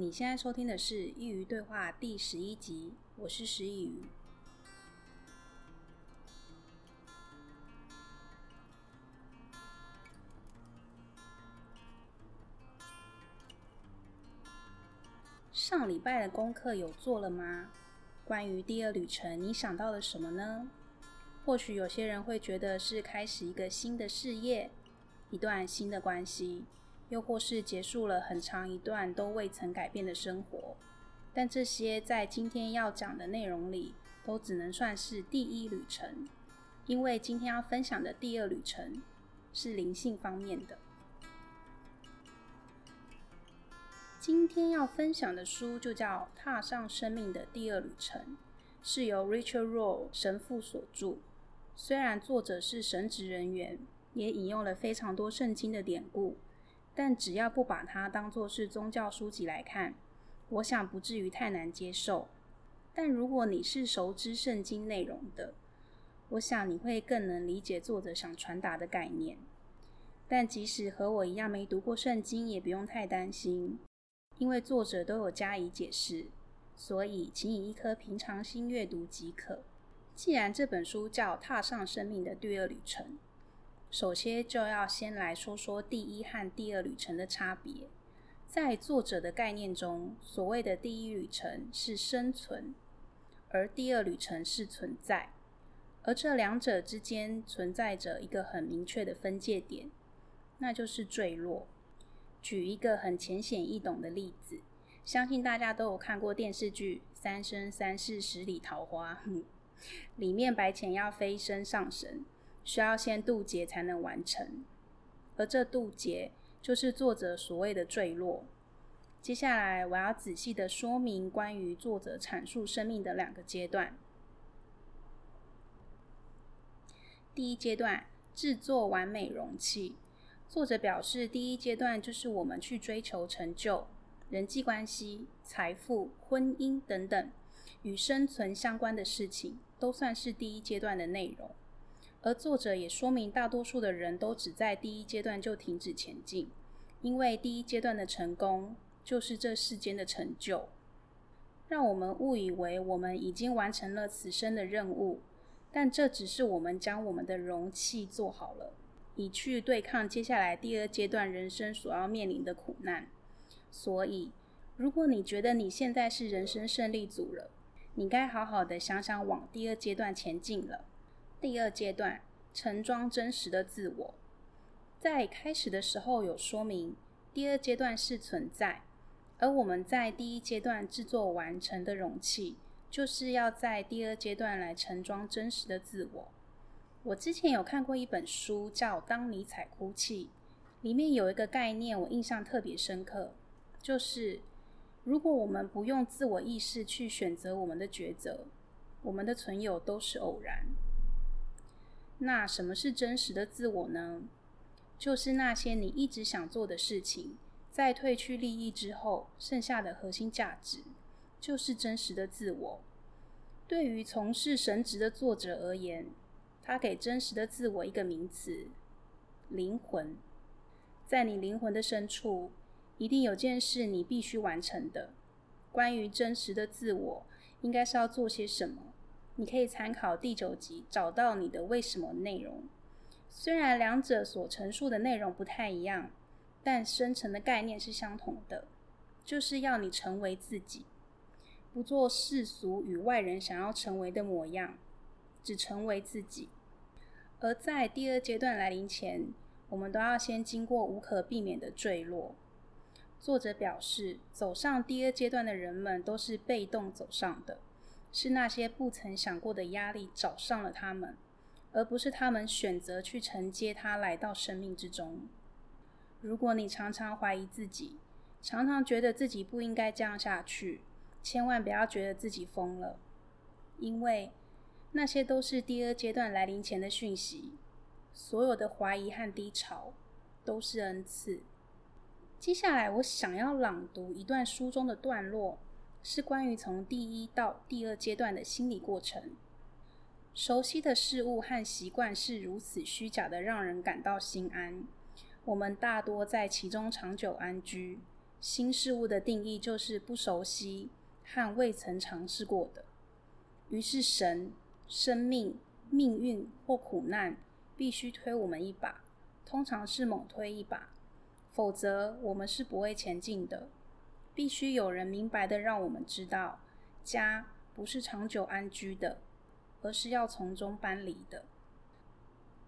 你现在收听的是《佾萮对话》第十一集，我是师佾萮。上礼拜的功课有做了吗？关于第二旅程，你想到了什么呢？或许有些人会觉得是开始一个新的事业，一段新的关系，又或是结束了很长一段都未曾改变的生活。但这些在今天要讲的内容里，都只能算是第一旅程，因为今天要分享的第二旅程是灵性方面的。今天要分享的书就叫《踏上生命的第二旅程》，是由 Richard Rohr 神父所著。虽然作者是神职人员，也引用了非常多圣经的典故，但只要不把它当作是宗教书籍来看，我想不至于太难接受。但如果你是熟知圣经内容的，我想你会更能理解作者想传达的概念。但即使和我一样没读过圣经，也不用太担心。因为作者都有加以解释，所以请以一颗平常心阅读即可。既然这本书叫《踏上生命的第二旅程》，首先就要先来说说第一和第二旅程的差别。在作者的概念中，所谓的第一旅程是生存，而第二旅程是存在，而这两者之间存在着一个很明确的分界点，那就是坠落。举一个很浅显易懂的例子，相信大家都有看过电视剧《三生三世十里桃花》，里面白浅要飞升上神，需要先渡劫才能完成，而这渡劫就是作者所谓的坠落。接下来我要仔细的说明关于作者阐述生命的两个阶段。第一阶段，制作完美容器。作者表示，第一阶段就是我们去追求成就、人际关系、财富、婚姻等等与生存相关的事情，都算是第一阶段的内容。而作者也说明，大多数的人都只在第一阶段就停止前进，因为第一阶段的成功就是这世间的成就，让我们误以为我们已经完成了此生的任务，但这只是我们将我们的容器做好了。以去对抗接下来第二阶段人生所要面临的苦难。所以，如果你觉得你现在是人生胜利组了，你该好好的想想往第二阶段前进了。第二阶段，盛装真实的自我。在开始的时候有说明，第二阶段是存在，而我们在第一阶段制作完成的容器，就是要在第二阶段来盛装真实的自我。我之前有看过一本书，叫《当尼采哭泣》，里面有一个概念，我印象特别深刻，就是如果我们不用自我意识去选择我们的抉择，我们的存有都是偶然。那什么是真实的自我呢？就是那些你一直想做的事情，在褪去利益之后，剩下的核心价值，就是真实的自我。对于从事神职的作者而言，他给真实的自我一个名词：灵魂。在你灵魂的深处，一定有件事你必须完成的。关于真实的自我，应该是要做些什么？你可以参考第九集，找到你的为什么内容。虽然两者所陈述的内容不太一样，但深层的概念是相同的，就是要你成为自己，不做世俗与外人想要成为的模样。只成为自己，而在第二阶段来临前，我们都要先经过无可避免的坠落。作者表示，走上第二阶段的人们都是被动走上的，是那些不曾想过的压力找上了他们，而不是他们选择去承接它来到生命之中。如果你常常怀疑自己，常常觉得自己不应该这样下去，千万不要觉得自己疯了，因为。那些都是第二阶段来临前的讯息，所有的怀疑和低潮都是恩赐。接下来，我想要朗读一段书中的段落，是关于从第一到第二阶段的心理过程。熟悉的事物和习惯是如此虚假的，让人感到心安。我们大多在其中长久安居，新事物的定义就是不熟悉和未曾尝试过的。于是，神、生命、命运或苦难必须推我们一把，通常是猛推一把，否则我们是不会前进的。必须有人明白的让我们知道，家不是长久安居的，而是要从中搬离的。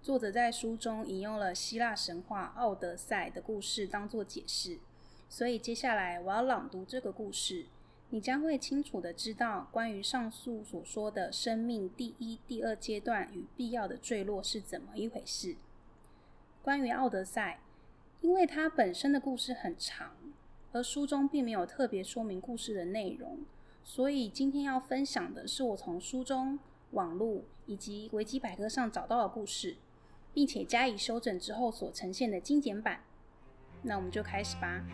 作者在书中引用了希腊神话《奥德赛》的故事当做解释，所以接下来我要朗读这个故事，你将会清楚的知道关于上述所说的生命第一、第二阶段与必要的坠落是怎么一回事。关于奥德赛，因为它本身的故事很长，而书中并没有特别说明故事的内容，所以今天要分享的是我从书中、网络以及维基百科上找到的故事。并且加以修整之后所呈现的精简版，那我们就开始吧。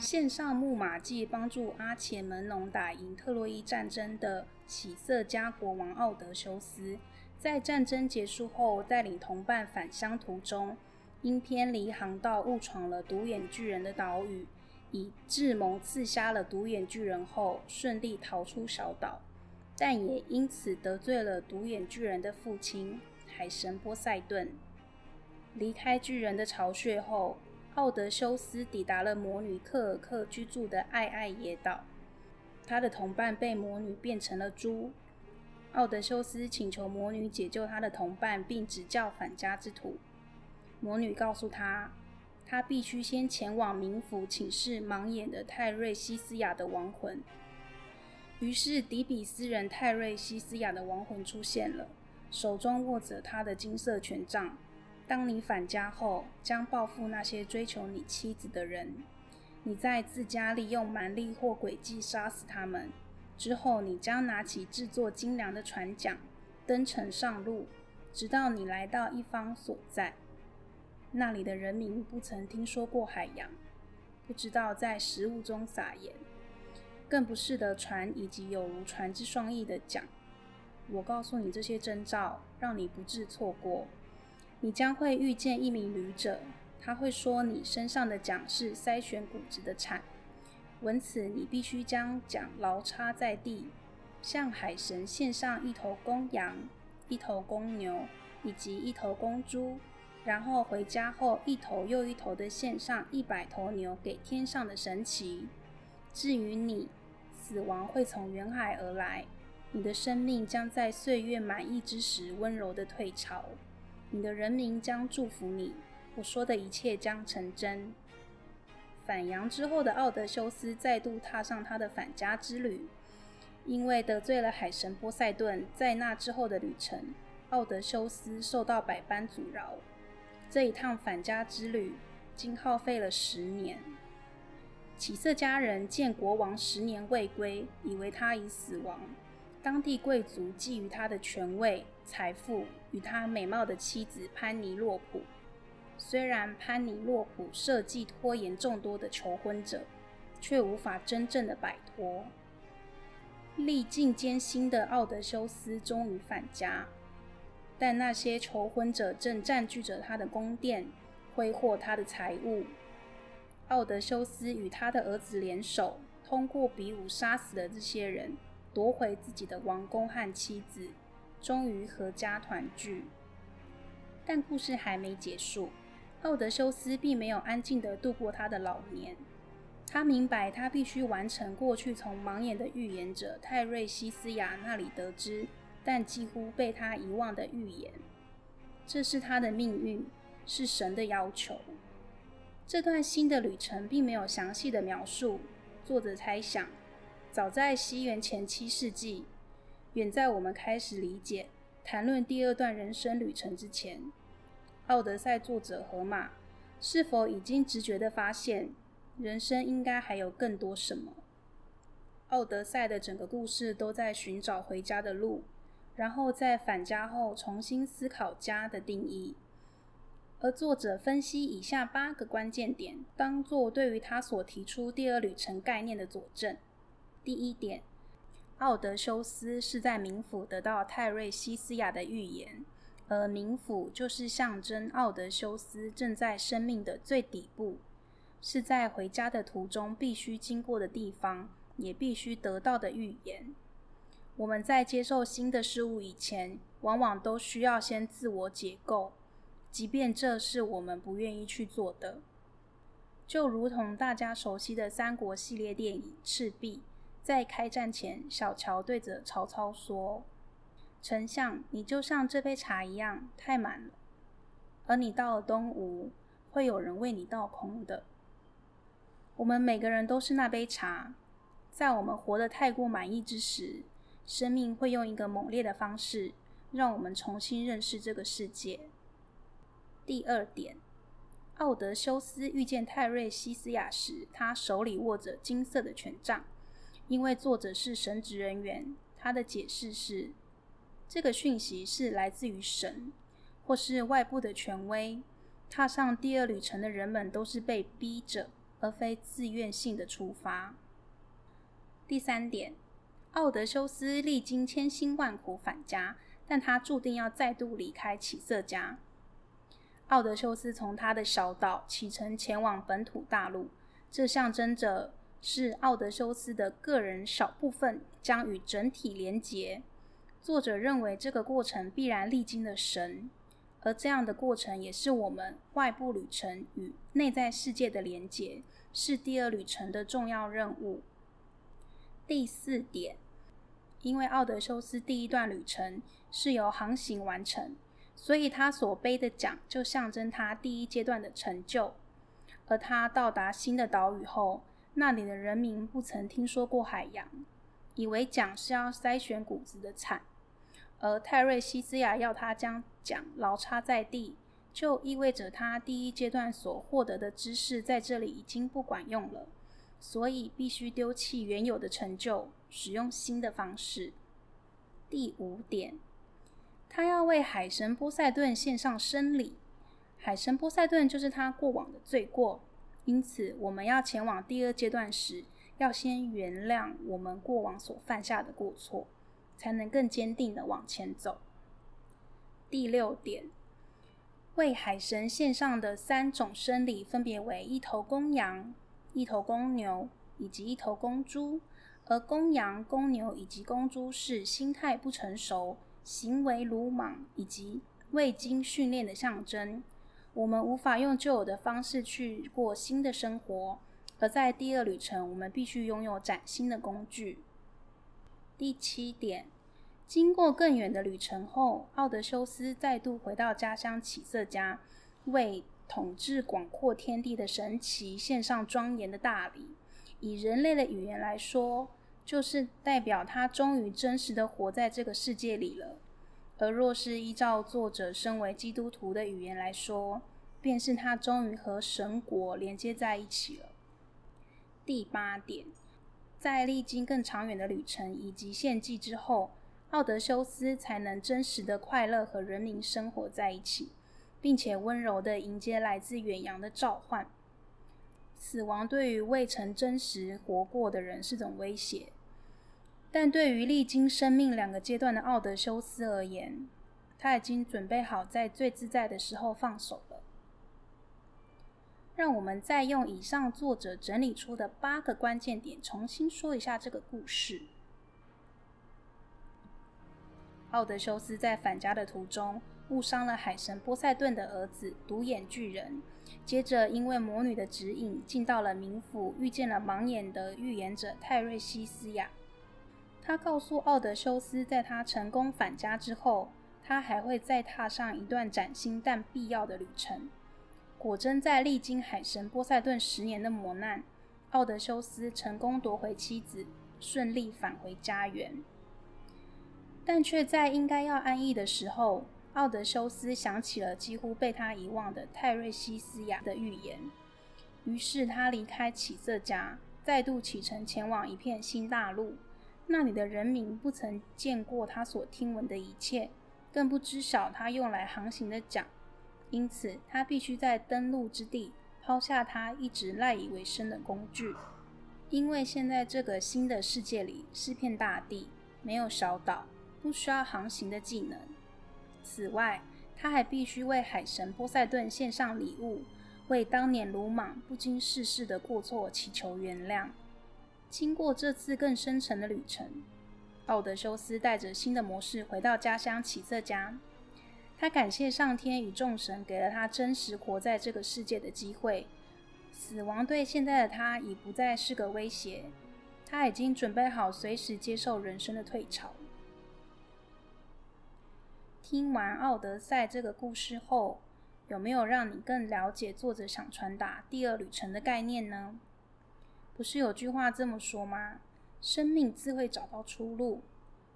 线上木马计帮助阿伽门农打赢特洛伊战争的起色家国王奥德修斯，在战争结束后带领同伴返乡途中，因偏离航道误闯了独眼巨人的岛屿。以智谋刺瞎了独眼巨人后，顺利逃出小岛，但也因此得罪了独眼巨人的父亲海神波塞顿。离开巨人的巢穴后，奥德修斯抵达了魔女克尔克居住的爱爱野岛。他的同伴被魔女变成了猪。奥德修斯请求魔女解救他的同伴，并指教返家之途。魔女告诉他，他必须先前往冥府请示盲眼的泰瑞西斯亚的亡魂。于是，底比斯人泰瑞西斯亚的亡魂出现了，手中握着他的金色权杖。当你返家后，将报复那些追求你妻子的人。你在自家利用蛮力或诡计杀死他们之后，你将拿起制作精良的船桨，登程上路，直到你来到一方所在。那里的人民不曾听说过海洋，不知道在食物中撒盐，更不识得船以及有如船之双翼的桨。我告诉你这些征兆，让你不致错过。你将会遇见一名旅者，他会说你身上的桨是筛选骨质的铲。闻此，你必须将桨牢插在地，向海神献上一头公羊、一头公牛以及一头公猪。然后回家后，一头又一头的献上一百头牛给天上的神祇。至于你，死亡会从远海而来，你的生命将在岁月满意之时温柔的退潮。你的人民将祝福你，我说的一切将成真。返洋之后的奥德修斯再度踏上他的返家之旅，因为得罪了海神波塞顿，在那之后的旅程，奥德修斯受到百般阻挠。这一趟返家之旅，竟耗费了十年。起色家人见国王十年未归，以为他已死亡。当地贵族觊觎他的权位、财富与他美貌的妻子潘尼洛普。虽然潘尼洛普设计拖延众多的求婚者，却无法真正的摆脱。历尽艰辛的奥德修斯终于返家。但那些求婚者正占据着他的宫殿，挥霍他的财物。奥德修斯与他的儿子联手，通过比武杀死了这些人，夺回自己的王宫和妻子，终于阖家团聚。但故事还没结束，奥德修斯并没有安静地度过他的老年。他明白，他必须完成过去从盲眼的预言者泰瑞西斯亚那里得知。但几乎被他遗忘的预言，这是他的命运，是神的要求。这段新的旅程并没有详细的描述。作者猜想，早在西元前七世纪，远在我们开始理解、谈论第二段人生旅程之前，《奥德赛》作者荷马是否已经直觉地发现，人生应该还有更多什么？《奥德赛》的整个故事都在寻找回家的路。然后在返家后重新思考家的定义，而作者分析以下八个关键点，当做对于他所提出第二旅程概念的佐证。第一点，奥德修斯是在冥府得到泰瑞西斯亚的预言，而冥府就是象征奥德修斯正在生命的最底部，是在回家的途中必须经过的地方，也必须得到的预言。我们在接受新的事物以前，往往都需要先自我解构，即便这是我们不愿意去做的。就如同大家熟悉的三国系列电影《赤壁》，在开战前，小乔对着曹操说：“丞相，你就像这杯茶一样，太满了。而你到了东吴，会有人为你倒空的。我们每个人都是那杯茶，在我们活得太过满意之时。”生命会用一个猛烈的方式，让我们重新认识这个世界。第二点，奥德修斯遇见泰瑞西斯亚时，他手里握着金色的权杖。因为作者是神职人员，他的解释是：这个讯息是来自于神，或是外部的权威。踏上第二旅程的人们都是被逼着，而非自愿性的出发。第三点。奥德修斯历经千辛万苦返家，但他注定要再度离开起色家。奥德修斯从他的小岛启程前往本土大陆，这象征着是奥德修斯的个人小部分将与整体连结。作者认为这个过程必然历经了神，而这样的过程也是我们外部旅程与内在世界的连结，是第二旅程的重要任务。第四点。因为奥德修斯第一段旅程是由航行完成，所以他所背的桨就象征他第一阶段的成就。而他到达新的岛屿后，那里的人民不曾听说过海洋，以为桨是要筛选谷子的铲。而泰瑞西斯亚要他将桨牢插在地，就意味着他第一阶段所获得的知识在这里已经不管用了。所以必须丢弃原有的成就，使用新的方式。第五点，他要为海神波塞顿献上生礼。海神波塞顿就是他过往的罪过，因此我们要前往第二阶段时，要先原谅我们过往所犯下的过错，才能更坚定的往前走。第六点，为海神献上的三种生礼分别为一头公羊。一头公牛以及一头公猪，而公羊、公牛以及公猪是心态不成熟、行为鲁莽以及未经训练的象征。我们无法用旧有的方式去过新的生活，而在第二旅程，我们必须拥有崭新的工具。第七点，经过更远的旅程后，奥德修斯再度回到家乡起色家，为统治广阔天地的神奇献上庄严的大礼，以人类的语言来说，就是代表他终于真实的活在这个世界里了；而若是依照作者身为基督徒的语言来说，便是他终于和神国连接在一起了。第八点，在历经更长远的旅程以及献祭之后，奥德修斯才能真实的快乐和人民生活在一起。并且温柔地迎接来自远洋的召唤。死亡对于未曾真实活过的人是种威胁，但对于历经生命两个阶段的奥德修斯而言，他已经准备好在最自在的时候放手了。让我们再用以上作者整理出的八个关键点重新说一下这个故事。奥德修斯在返家的途中，误伤了海神波塞顿的儿子独眼巨人，接着因为魔女的指引进到了冥府，遇见了盲眼的预言者泰瑞西斯亚。他告诉奥德修斯，在他成功返家之后，他还会再踏上一段崭新但必要的旅程。果真，在历经海神波塞顿十年的磨难，奥德修斯成功夺回妻子，顺利返回家园，但却在应该要安逸的时候。奥德修斯想起了几乎被他遗忘的泰瑞西斯亚的预言，于是他离开启色家，再度启程前往一片新大陆。那里的人民不曾见过他所听闻的一切，更不知晓他用来航行的桨，因此他必须在登陆之地抛下他一直赖以为生的工具。因为现在这个新的世界里是片大地，没有小岛，不需要航行的技能。此外，他还必须为海神波塞顿献上礼物，为当年鲁莽不经世事的过错祈求原谅。经过这次更深沉的旅程，奥德修斯带着新的模式回到家乡启瑟家。他感谢上天与众神给了他真实活在这个世界的机会。死亡对现在的他已不再是个威胁，他已经准备好随时接受人生的退潮。听完《奥德赛》这个故事后，有没有让你更了解作者想传达第二旅程的概念呢？不是有句话这么说吗？生命自会找到出路。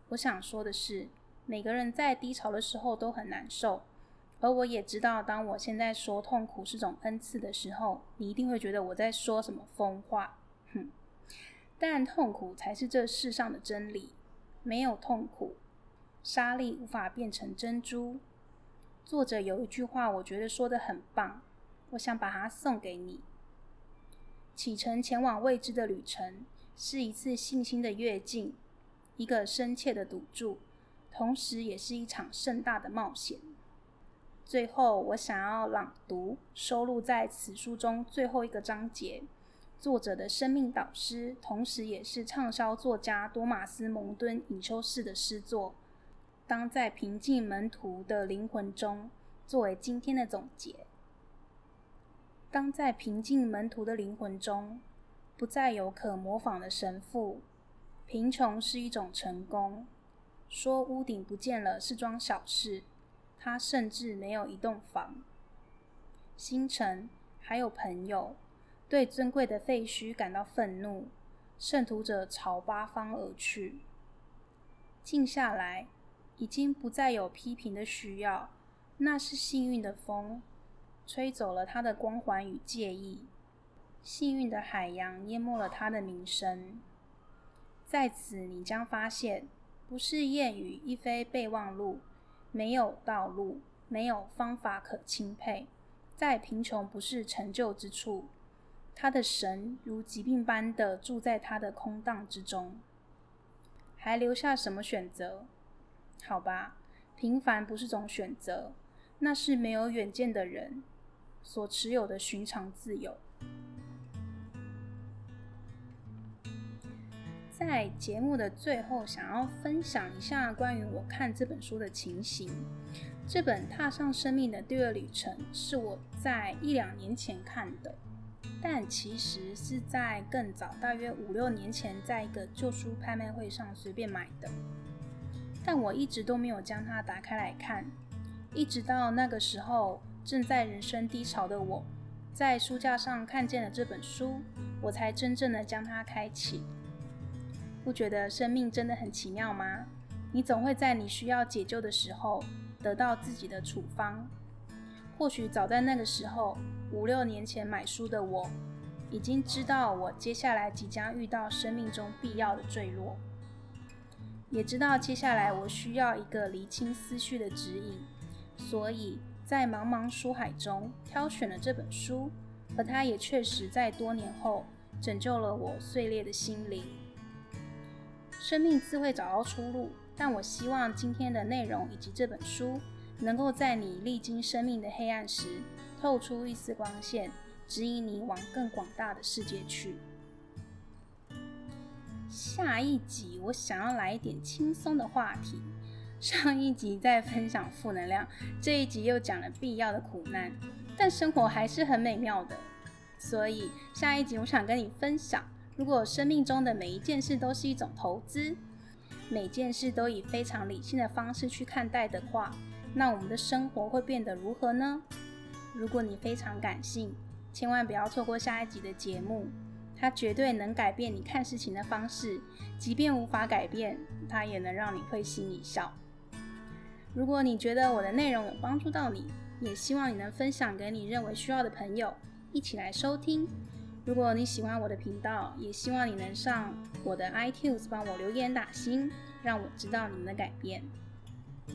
我想说的是，每个人在低潮的时候都很难受，而我也知道，当我现在说痛苦是种恩赐的时候，你一定会觉得我在说什么疯话。哼，但痛苦才是这世上的真理。没有痛苦，沙粒无法变成珍珠。作者有一句话，我觉得说得很棒，我想把它送给你。启程前往未知的旅程，是一次信心的跃进，一个深切的赌注，同时也是一场盛大的冒险。最后，我想要朗读收录在此书中最后一个章节，作者的生命导师，同时也是畅销作家多玛斯·蒙敦隐修士的诗作《当在平静门徒的灵魂中》，作为今天的总结。当在平静门徒的灵魂中，不再有可模仿的神父，贫穷是一种成功。说屋顶不见了是桩小事，他甚至没有一栋房。星辰还有朋友，对尊贵的废墟感到愤怒，圣徒者朝八方而去。静下来，已经不再有批评的需要，那是幸运的风。吹走了他的光环与介意，幸运的海洋淹没了他的名声。在此，你将发现，不是谚语亦非备忘录，没有道路，没有方法可钦佩。在贫穷不是成就之处，他的神如疾病般的住在他的空荡之中。还留下什么选择？好吧，平凡不是种选择，那是没有远见的人。所持有的寻常自由。在节目的最后，想要分享一下关于我看这本书的情形。这本《踏上生命的第二旅程》是我在一两年前看的，但其实是在更早，大约五六年前，在一个旧书拍卖会上随便买的。但我一直都没有将它打开来看，一直到那个时候。正在人生低潮的我，在书架上看见了这本书，我才真正的将它开启。不觉得生命真的很奇妙吗？你总会在你需要解救的时候得到自己的处方。或许早在那个时候，五六年前买书的我，已经知道我接下来即将遇到生命中必要的坠落，也知道接下来我需要一个厘清思绪的指引，所以。在茫茫书海中挑选了这本书，而它也确实在多年后拯救了我碎裂的心灵。生命自会找到出路，但我希望今天的内容以及这本书，能够在你历经生命的黑暗时，透出一丝光线，指引你往更广大的世界去。下一集我想要来一点轻松的话题。上一集在分享负能量，这一集又讲了必要的苦难，但生活还是很美妙的。所以下一集我想跟你分享，如果生命中的每一件事都是一种投资，每件事都以非常理性的方式去看待的话，那我们的生活会变得如何呢？如果你非常感性，千万不要错过下一集的节目，它绝对能改变你看事情的方式，即便无法改变，它也能让你会心一笑。如果你觉得我的内容有帮助到你，也希望你能分享给你认为需要的朋友，一起来收听。如果你喜欢我的频道，也希望你能上我的 iTunes 帮我留言打星，让我知道你们的改变。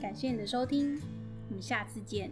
感谢你的收听，我们下次见。